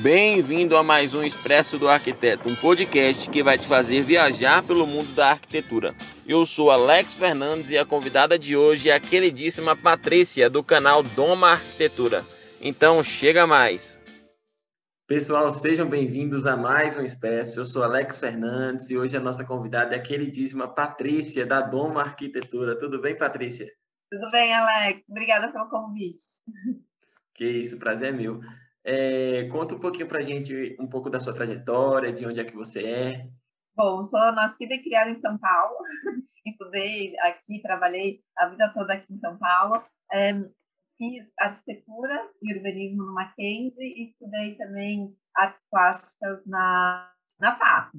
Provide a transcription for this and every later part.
Bem-vindo a mais um Expresso do Arquiteto, um podcast que vai te fazer viajar pelo mundo da arquitetura. Eu sou Alex Fernandes e a convidada de hoje é a queridíssima Patrícia, do canal Doma Arquitetura. Então, chega mais! Pessoal, sejam bem-vindos a mais um Expresso. Eu sou Alex Fernandes e hoje a nossa convidada é a queridíssima Patrícia, da Doma Arquitetura. Tudo bem, Patrícia? Tudo bem, Alex. Obrigada pelo convite. Que isso, prazer é meu. É, conta um pouquinho para a gente um pouco da sua trajetória, de onde é que você é. Bom, sou nascida e criada em São Paulo. Estudei aqui, trabalhei a vida toda aqui em São Paulo. É, fiz arquitetura e urbanismo no Mackenzie e estudei também artes plásticas na, na FAP.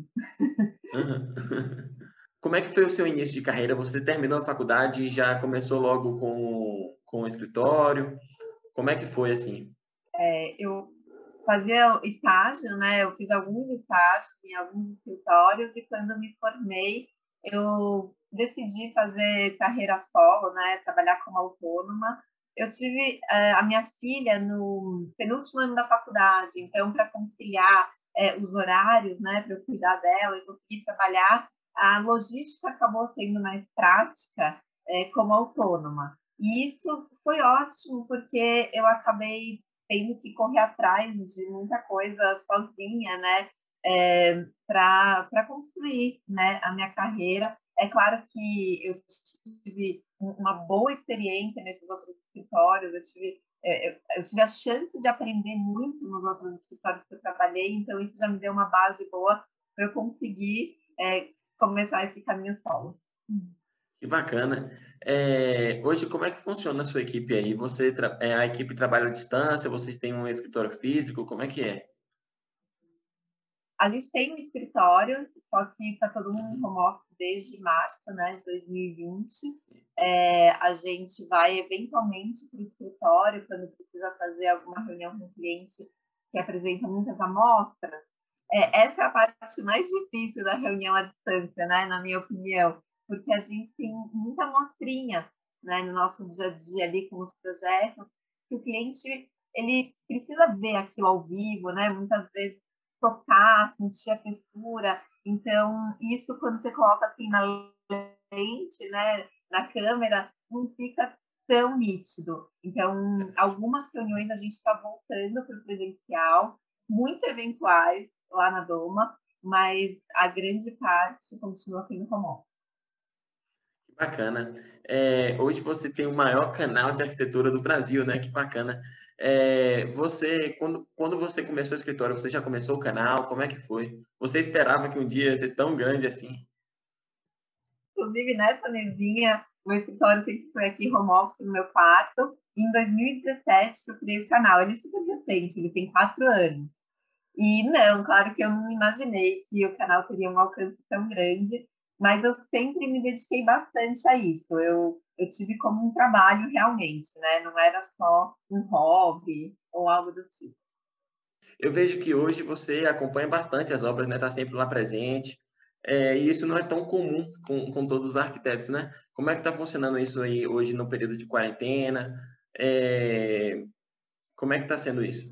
Como é que foi o seu início de carreira? Você terminou a faculdade e já começou logo com, com o escritório? Como é que foi assim? É, eu fazia estágio, né? Eu fiz alguns estágios em alguns escritórios e quando me formei, eu decidi fazer carreira solo, né? Trabalhar como autônoma. Eu tive é, a minha filha no penúltimo ano da faculdade, então para conciliar é, os horários, né? Para eu cuidar dela e conseguir trabalhar, a logística acabou sendo mais prática é, como autônoma. E isso foi ótimo, porque eu acabei tendo que correr atrás de muita coisa sozinha, né? É, para construir né, a minha carreira. É claro que eu tive uma boa experiência nesses outros escritórios, eu tive, é, eu tive a chance de aprender muito nos outros escritórios que eu trabalhei, então isso já me deu uma base boa para eu conseguir é, começar esse caminho solo. Que bacana. É, hoje, como é que funciona a sua equipe aí? Você é, a equipe trabalha à distância? Vocês têm um escritório físico? Como é que é? A gente tem um escritório, só que está todo mundo em home office desde março né, de 2020. É, a gente vai eventualmente para o escritório quando precisa fazer alguma reunião com o cliente que apresenta muitas amostras. É, essa é a parte mais difícil da reunião à distância, né, na minha opinião porque a gente tem muita amostrinha né, no nosso dia a dia ali com os projetos, que o cliente ele precisa ver aquilo ao vivo, né? Muitas vezes tocar, sentir a textura. Então, isso quando você coloca assim na lente, né, na câmera, não fica tão nítido. Então, algumas reuniões a gente está voltando para o presencial, muito eventuais lá na Doma, mas a grande parte continua sendo home. Bacana. É, hoje você tem o maior canal de arquitetura do Brasil, né? Que bacana. É, você, quando, quando você começou o escritório, você já começou o canal? Como é que foi? Você esperava que um dia ia ser tão grande assim? Inclusive, nessa mesinha, o escritório sempre foi aqui, home office, no meu quarto. Em 2017, eu criei o canal. Ele é super recente, ele tem quatro anos. E não, claro que eu não imaginei que o canal teria um alcance tão grande mas eu sempre me dediquei bastante a isso. Eu, eu tive como um trabalho realmente, né? Não era só um hobby ou algo do tipo. Eu vejo que hoje você acompanha bastante as obras, né? Está sempre lá presente. É, e isso não é tão comum com, com todos os arquitetos, né? Como é que está funcionando isso aí hoje no período de quarentena? É, como é que está sendo isso?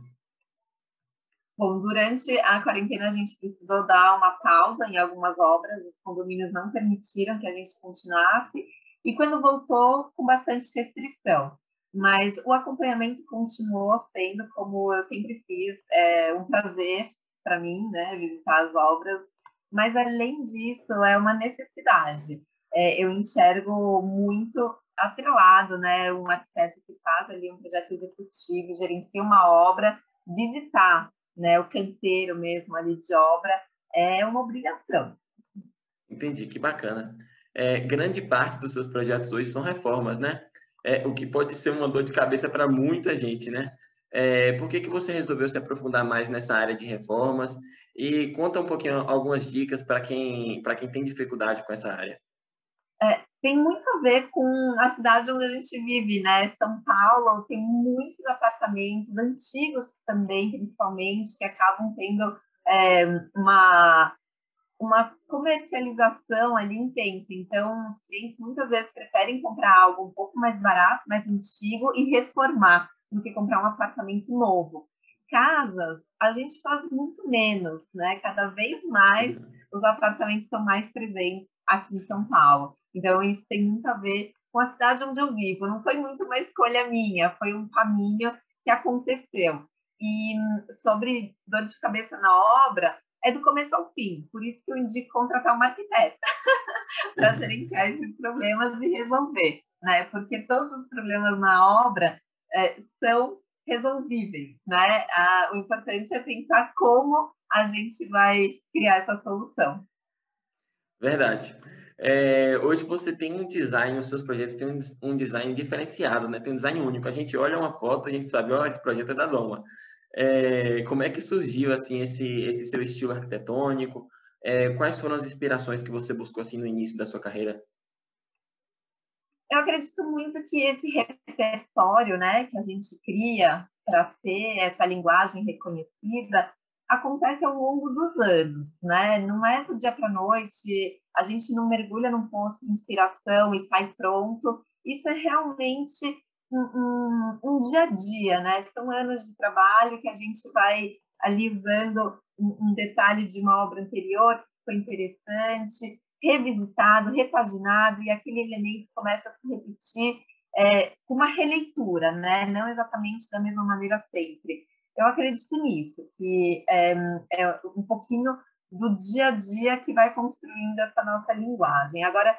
Bom, durante a quarentena a gente precisou dar uma pausa em algumas obras, os condomínios não permitiram que a gente continuasse, e quando voltou, com bastante restrição. Mas o acompanhamento continuou sendo, como eu sempre fiz, é um prazer para mim, né, visitar as obras. Mas além disso, é uma necessidade. É, eu enxergo muito atrelado, né, um arquiteto que faz ali um projeto executivo, gerencia uma obra, visitar né, o canteiro mesmo ali de obra, é uma obrigação. Entendi, que bacana. É, grande parte dos seus projetos hoje são reformas, né? É, o que pode ser uma dor de cabeça para muita gente, né? É, por que, que você resolveu se aprofundar mais nessa área de reformas? E conta um pouquinho algumas dicas para quem, quem tem dificuldade com essa área. É, tem muito a ver com a cidade onde a gente vive, né? São Paulo tem muitos apartamentos antigos também, principalmente, que acabam tendo é, uma uma comercialização ali intensa. Então, os clientes muitas vezes preferem comprar algo um pouco mais barato, mais antigo e reformar do que comprar um apartamento novo. casas, a gente faz muito menos, né? Cada vez mais os apartamentos estão mais presentes aqui em São Paulo. Então, isso tem muito a ver com a cidade onde eu vivo. Não foi muito uma escolha minha, foi um caminho que aconteceu. E sobre dor de cabeça na obra, é do começo ao fim. Por isso que eu indico contratar uma arquiteta para gerenciar esses problemas e resolver, né? Porque todos os problemas na obra é, são resolvíveis, né? o importante é pensar como a gente vai criar essa solução. Verdade. É, hoje você tem um design, os seus projetos têm um, design diferenciado, né? Tem um design único. A gente olha uma foto, a gente sabe, ó, oh, esse projeto é da Doma. É, como é que surgiu assim esse, esse seu estilo arquitetônico? É, quais foram as inspirações que você buscou assim no início da sua carreira? Eu acredito muito que esse repertório, né, que a gente cria para ter essa linguagem reconhecida, acontece ao longo dos anos, né? Não é do dia para a noite, a gente não mergulha num poço de inspiração e sai pronto. Isso é realmente um, um, um, dia a dia, né? São anos de trabalho que a gente vai ali usando um, um detalhe de uma obra anterior que foi interessante, revisitado, repaginado, e aquele elemento começa a se repetir é, com uma releitura, né? não exatamente da mesma maneira sempre. Eu acredito nisso, que é, é um pouquinho do dia a dia que vai construindo essa nossa linguagem. Agora,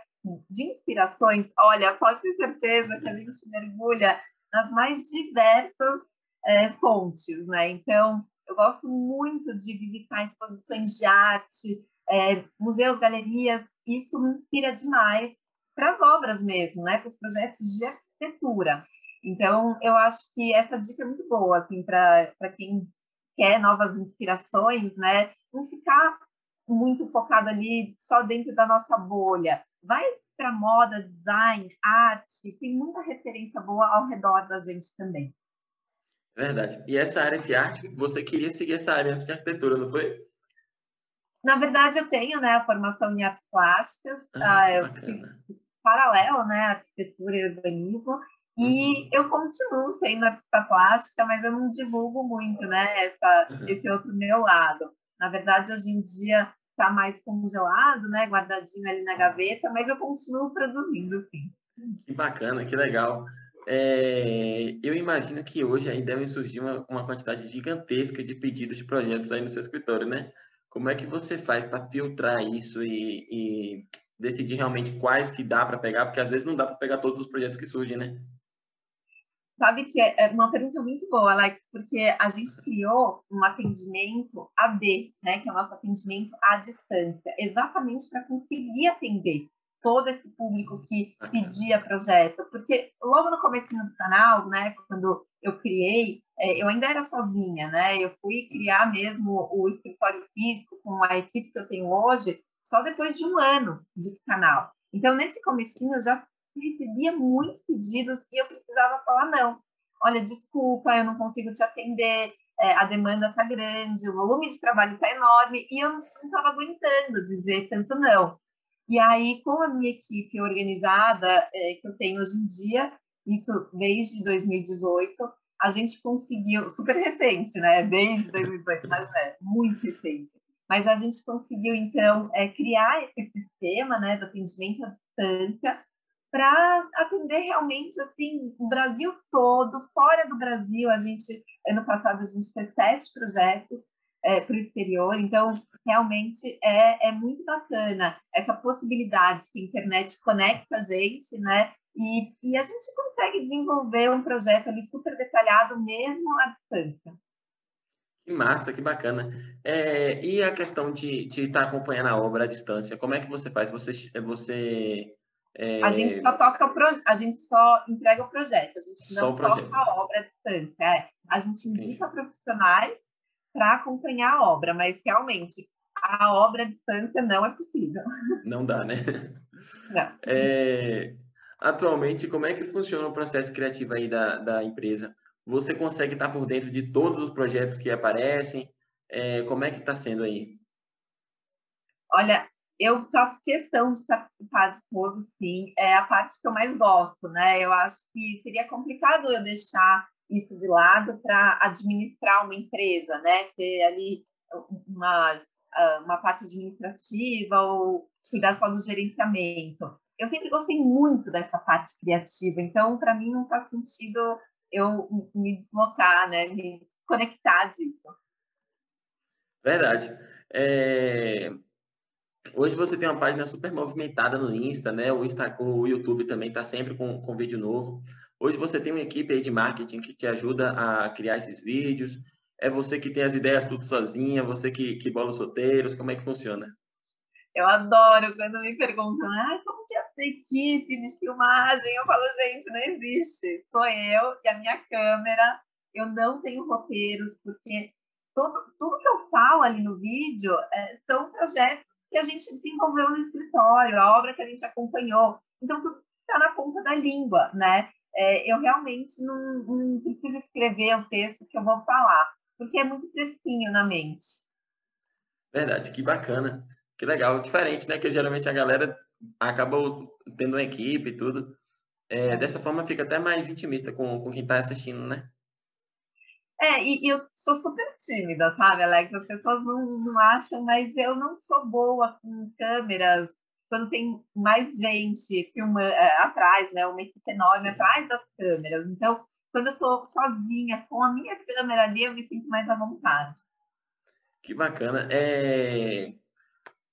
de inspirações, olha, pode ter certeza que a gente mergulha nas mais diversas é, fontes, né? Então, eu gosto muito de visitar exposições de arte, é, museus, galerias, isso me inspira demais para as obras mesmo, né, para os projetos de arquitetura. Então, eu acho que essa dica é muito boa, assim, para quem quer novas inspirações, né, não ficar muito focado ali só dentro da nossa bolha. Vai para moda, design, arte, tem muita referência boa ao redor da gente também. Verdade. E essa área de arte, você queria seguir essa área antes de arquitetura, não foi? Na verdade, eu tenho né, a formação em artes plásticas, ah, eu fiz paralelo, né, arquitetura e urbanismo, e uhum. eu continuo sendo artista plástica, mas eu não divulgo muito, né, essa, uhum. esse outro meu lado. Na verdade, hoje em dia está mais congelado, né, guardadinho ali na gaveta, mas eu continuo produzindo, sim. Que bacana, que legal. É, eu imagino que hoje aí devem surgir uma, uma quantidade gigantesca de pedidos de projetos aí no seu escritório, né? Como é que você faz para filtrar isso e, e, decidir realmente quais que dá para pegar? Porque às vezes não dá para pegar todos os projetos que surgem, né? Sabe que é, é uma pergunta muito boa, Alex, porque a gente criou um atendimento AD, né, que é o nosso atendimento à distância, exatamente para conseguir atender todo esse público que pedia projeto, porque logo no começo do canal, né, quando eu criei, é, eu ainda era sozinha, né, eu fui criar mesmo o escritório físico com a equipe que eu tenho hoje só depois de um ano de canal. Então, nesse comecinho, eu já recebia muitos pedidos e eu precisava falar não. Olha, desculpa, eu não consigo te atender, é, a demanda está grande, o volume de trabalho está enorme e eu não estava aguentando dizer tanto não. E aí, com a minha equipe organizada é, que eu tenho hoje em dia, isso desde 2018, a gente conseguiu, super recente, né? Desde 2018, mas é muito recente. Mas a gente conseguiu, então, é, criar esse sistema né, do atendimento à distância para atender realmente assim o Brasil todo, fora do Brasil. A gente, ano passado, a gente fez sete projetos é, para o exterior. Então, realmente é, é muito bacana essa possibilidade que a internet conecta a gente, né? E, e a gente consegue desenvolver um projeto ali super detalhado mesmo à distância. Que massa, que bacana. É, e a questão de estar tá acompanhando a obra à distância, como é que você faz? Você, você é... A gente só toca o pro... a gente só entrega o projeto, a gente não toca a obra à distância. É. A gente indica Sim. profissionais para acompanhar a obra, mas realmente a obra à distância não é possível. Não dá, né? Não. É, atualmente, como é que funciona o processo criativo aí da, da empresa? Você consegue estar por dentro de todos os projetos que aparecem? É, como é que está sendo aí? Olha, eu faço questão de participar de todos, sim. É a parte que eu mais gosto, né? Eu acho que seria complicado eu deixar isso de lado para administrar uma empresa, né? Ser ali uma, ah, uma parte administrativa ou cuidar só do gerenciamento. Eu sempre gostei muito dessa parte criativa, então para mim não faz sentido eu me deslocar, né? Me desconectar disso. Verdade. É... Hoje você tem uma página super movimentada no Insta, né? O, Insta, o YouTube também está sempre com, com vídeo novo. Hoje você tem uma equipe de marketing que te ajuda a criar esses vídeos. É você que tem as ideias tudo sozinha, você que, que bola os roteiros, como é que funciona? Eu adoro quando me perguntam, ah, como que é essa equipe de filmagem? Eu falo, gente, não existe. Sou eu e a minha câmera. Eu não tenho roteiros, porque todo, tudo que eu falo ali no vídeo é, são projetos que a gente desenvolveu no escritório, a obra que a gente acompanhou. Então, tudo está na ponta da língua, né? É, eu realmente não, não preciso escrever o texto que eu vou falar, porque é muito fresquinho na mente. Verdade, que bacana, que legal, diferente, né? Que geralmente a galera acaba tendo uma equipe e tudo. É, dessa forma fica até mais intimista com, com quem está assistindo, né? É, e, e, eu sou super tímida, sabe, Alex? As pessoas não, não acham, mas eu não sou boa com câmeras quando tem mais gente filma é, atrás, né? Uma equipe enorme atrás das câmeras. Então, quando eu estou sozinha com a minha câmera ali, eu me sinto mais à vontade. Que bacana. É...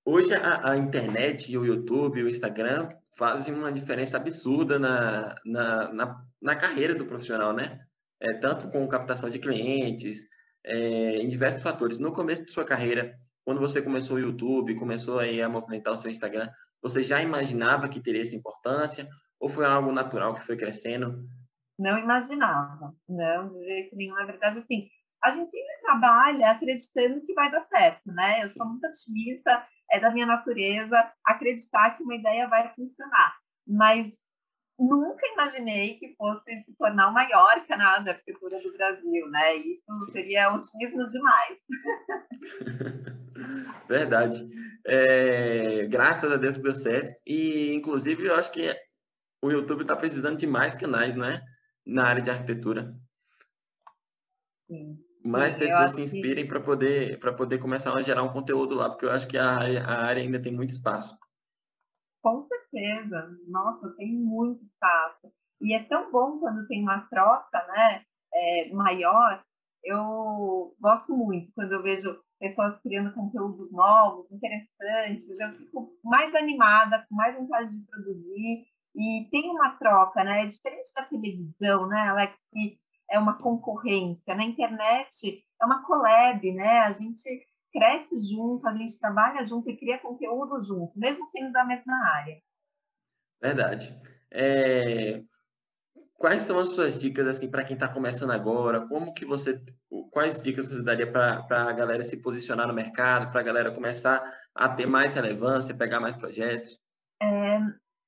Hoje a, a internet, o YouTube, o Instagram fazem uma diferença absurda na, na, na, na carreira do profissional, né? É, tanto com captação de clientes, é, em diversos fatores. No começo de sua carreira, quando você começou o YouTube, começou aí a movimentar o seu Instagram, você já imaginava que teria essa importância ou foi algo natural que foi crescendo? Não imaginava, não, de jeito nenhum. Na verdade, assim, a gente sempre trabalha acreditando que vai dar certo, né? Eu sou muito otimista, é da minha natureza acreditar que uma ideia vai funcionar. Mas nunca imaginei que fosse se tornar o maior canal de arquitetura do Brasil, né? Isso seria otimismo demais. Verdade. É, graças a Deus deu certo. E, inclusive, eu acho que o YouTube está precisando de mais canais, né? Na área de arquitetura. Sim. Mais pessoas se inspirem que... para poder, poder começar a gerar um conteúdo lá, porque eu acho que a a área ainda tem muito espaço. Com certeza. Nossa, tem muito espaço. E é tão bom quando tem uma troca né, é, maior. Eu gosto muito quando eu vejo pessoas criando conteúdos novos, interessantes. Eu fico mais animada, com mais vontade de produzir. E tem uma troca, né? É diferente da televisão, né, Alex? Que é uma concorrência. Na internet é uma collab, né? A gente cresce junto, a gente trabalha junto e cria conteúdo junto, mesmo sendo da mesma área. Verdade. É... Quais são as suas dicas assim para quem está começando agora? Como que você, quais dicas você daria para a galera se posicionar no mercado, para a galera começar a ter mais relevância, pegar mais projetos? É,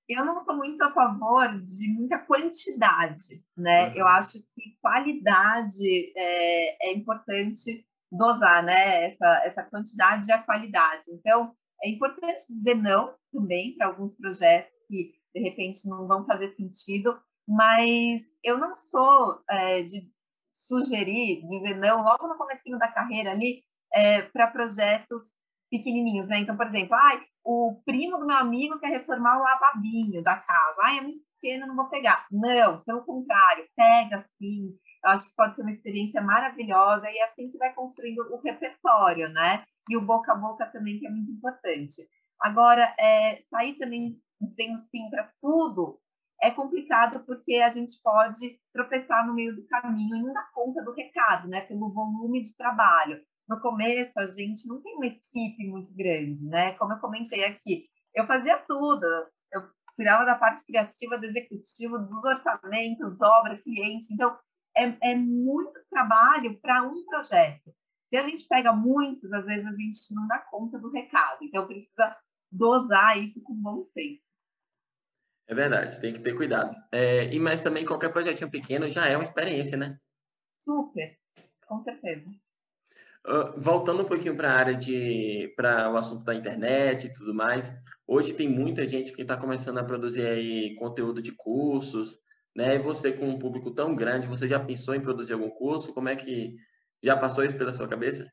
eu não sou muito a favor de muita quantidade, né? Uhum. Eu acho que qualidade é, é importante dosar né, essa, essa quantidade e a qualidade. Então, é importante dizer não também para alguns projetos que, de repente, não vão fazer sentido, mas eu não sou é, de sugerir, dizer não logo no comecinho da carreira ali é, para projetos pequenininhos, né? Então, por exemplo, ai, o primo do meu amigo quer reformar o lavabinho da casa. Ai, é muito pequeno, não vou pegar. Não, pelo contrário, pega sim, eu acho que pode ser uma experiência maravilhosa e assim que vai construindo o repertório, né? E o boca a boca também, que é muito importante. Agora, é, sair também dizendo sim para tudo é complicado porque a gente pode tropeçar no meio do caminho e não dar conta do recado, né? Pelo volume de trabalho. No começo, a gente não tem uma equipe muito grande, né? Como eu comentei aqui, eu fazia tudo. Eu cuidava da parte criativa, do executivo, dos orçamentos, obra, cliente. Então, é, é muito trabalho para um projeto. Se a gente pega muitos, às vezes a gente não dá conta do recado. Então, precisa dosar isso com bom senso. É verdade, tem que ter cuidado. É, e mas também qualquer projetinho pequeno já é uma experiência, né? Super, com certeza. Uh, voltando um pouquinho para a área de para o assunto da internet e tudo mais, hoje tem muita gente que está começando a produzir aí conteúdo de cursos, né? E você com um público tão grande, você já pensou em produzir algum curso? Como é que já passou isso pela sua cabeça?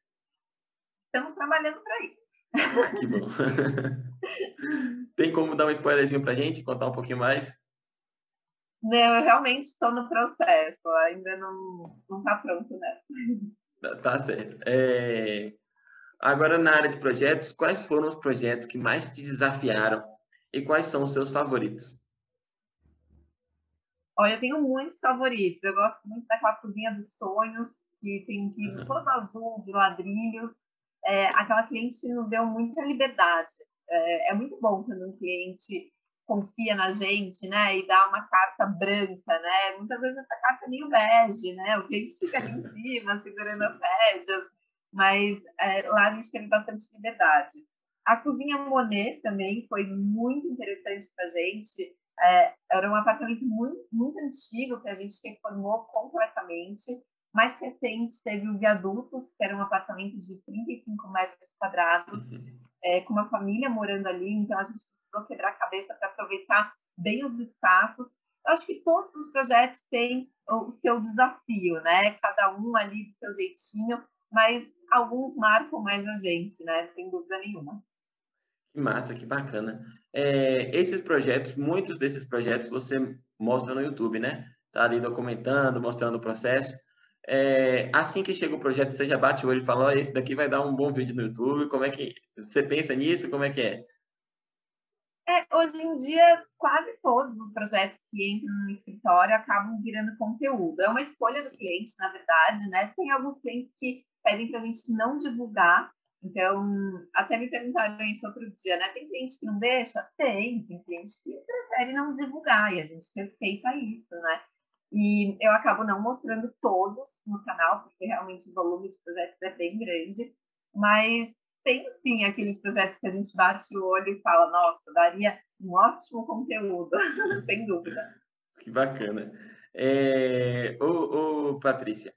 Estamos trabalhando para isso. Que bom. Tem como dar um spoilerzinho para a gente, contar um pouquinho mais? Não, eu realmente estou no processo, ainda não está pronto, né? Tá, tá certo. É... Agora, na área de projetos, quais foram os projetos que mais te desafiaram e quais são os seus favoritos? Olha, eu tenho muitos favoritos. Eu gosto muito daquela cozinha dos sonhos, que tem um piso uhum. todo azul de ladrilhos. É, aquela cliente nos deu muita liberdade. É, é, muito bom quando um cliente confia na gente, né, e dá uma carta branca, né? Muitas vezes essa carta é meio bege, né? O cliente fica ali em cima, segurando as rédeas, mas é, lá a gente teve bastante liberdade. A cozinha Monet também foi muito interessante para a gente. É, era um apartamento muito, muito antigo que a gente reformou completamente. Mais recente teve o Viadutos, que era um apartamento de 35 metros quadrados, uhum. é, com uma família morando ali. Então a gente precisou quebrar a cabeça para aproveitar bem os espaços. Eu acho que todos os projetos têm o seu desafio, né? Cada um ali do seu jeitinho, mas alguns marcam mais a gente, né? Sem dúvida nenhuma. Que massa, que bacana. É, esses projetos, muitos desses projetos você mostra no YouTube, né? Tá ali documentando, mostrando o processo. É, assim que chega o projeto, você já bate o olho e fala, oh, esse daqui vai dar um bom vídeo no YouTube, como é que você pensa nisso, como é que é? É, hoje em dia, quase todos os projetos que entram no escritório acabam virando conteúdo. É uma escolha do cliente, na verdade, né? Tem alguns clientes que pedem para a gente não divulgar então, até me perguntaram isso outro dia, né? Tem cliente que não deixa? Tem, tem cliente que prefere não divulgar e a gente respeita isso, né? E eu acabo não mostrando todos no canal, porque realmente o volume de projetos é bem grande, mas tem sim aqueles projetos que a gente bate o olho e fala, nossa, daria um ótimo conteúdo, sem dúvida. Que bacana. É... Ô, ô, Patrícia,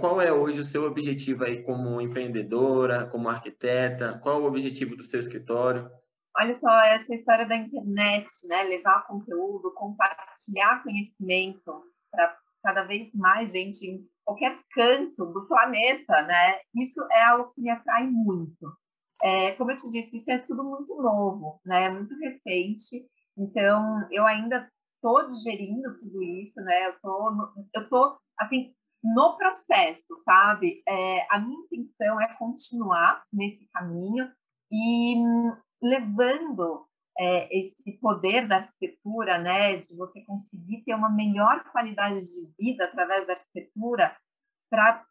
qual é hoje o seu objetivo aí como empreendedora, como arquiteta? Qual o objetivo do seu escritório? Olha só, essa história da internet, né? Levar conteúdo, compartilhar conhecimento para cada vez mais gente em qualquer canto do planeta, né? Isso é algo que me atrai muito. É, como eu te disse, isso é tudo muito novo, né? Muito recente. Então, eu ainda estou digerindo tudo isso, né? Eu tô, eu tô assim no processo, sabe? É, a minha intenção é continuar nesse caminho e hum, levando é, esse poder da arquitetura, né, de você conseguir ter uma melhor qualidade de vida através da arquitetura para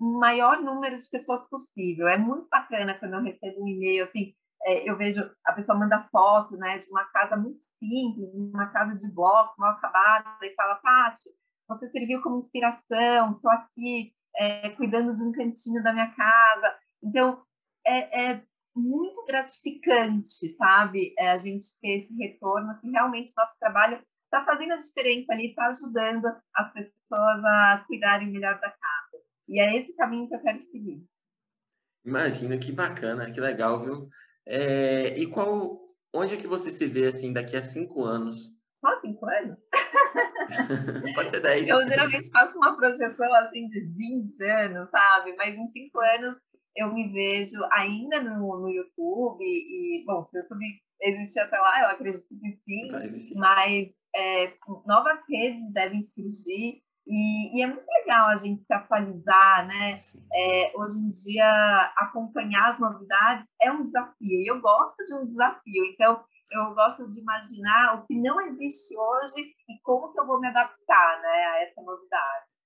o maior número de pessoas possível. É muito bacana quando eu recebo um e-mail assim, é, eu vejo a pessoa manda foto, né, de uma casa muito simples, uma casa de bloco, mal acabada, e fala, Paty, você serviu como inspiração, estou aqui é, cuidando de um cantinho da minha casa. Então, é, é muito gratificante, sabe? É, a gente ter esse retorno que realmente nosso trabalho está fazendo a diferença ali, está ajudando as pessoas a cuidarem melhor da casa. E é esse caminho que eu quero seguir. Imagina, que bacana, que legal, viu? É, e qual, onde é que você se vê assim daqui a cinco anos? Só cinco anos? Pode ser 10. Eu geralmente faço uma projeção assim de 20 anos, sabe? Mas em 5 anos eu me vejo ainda no, no YouTube. E, bom, se o YouTube existe até lá, eu acredito que sim. Mas é, novas redes devem surgir. E, e, é muito legal a gente se atualizar, né? É, hoje em dia, acompanhar as novidades é um desafio. E eu gosto de um desafio. Então, eu gosto de imaginar o que não existe hoje e como que eu vou me adaptar né, a essa novidade.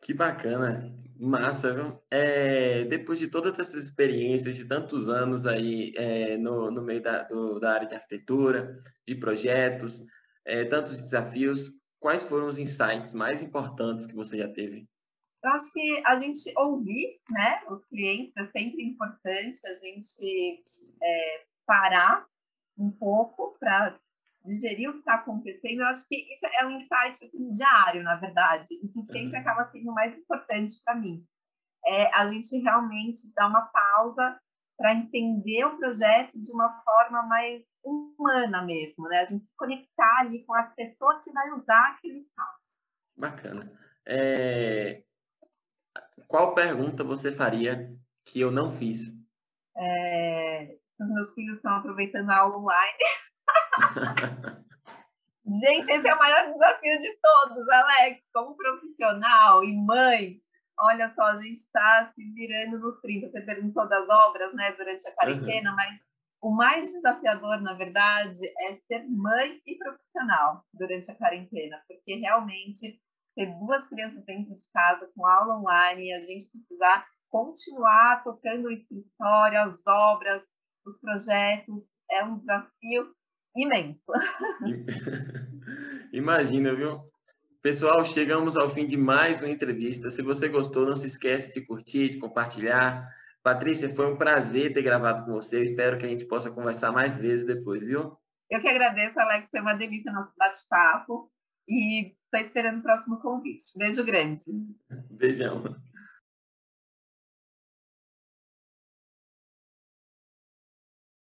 Que bacana, massa, viu? É, depois de todas essas experiências, de tantos anos aí é, no, no meio da, do, da área de arquitetura, de projetos, é, tantos desafios, quais foram os insights mais importantes que você já teve? Eu acho que a gente ouvir né, os clientes é sempre importante, a gente é, parar um pouco para digerir o que está acontecendo. Eu acho que isso é um insight assim, diário, na verdade, e que sempre uhum. acaba sendo o mais importante para mim. É a gente realmente dar uma pausa para entender o projeto de uma forma mais humana mesmo, né? A gente se conectar ali com a pessoa que vai usar aquele espaço. Bacana. É... Qual pergunta você faria que eu não fiz? É... Os meus filhos estão aproveitando a aula online. gente, esse é o maior desafio de todos, Alex. Como profissional e mãe, olha só, a gente está se virando nos 30. Você perguntou das obras, né, durante a quarentena, uhum. mas o mais desafiador, na verdade, é ser mãe e profissional durante a quarentena, porque realmente ter duas crianças dentro de casa com aula online e a gente precisar continuar tocando o escritório, as obras, os projetos, é um desafio imenso. Imagina, viu? Pessoal, chegamos ao fim de mais uma entrevista. Se você gostou, não se esquece de curtir, de compartilhar. Patrícia, foi um prazer ter gravado com você. Espero que a gente possa conversar mais vezes depois, viu? Eu que agradeço, Alex. Foi uma delícia nosso bate-papo. E estou esperando o próximo convite. Beijo grande. Beijão.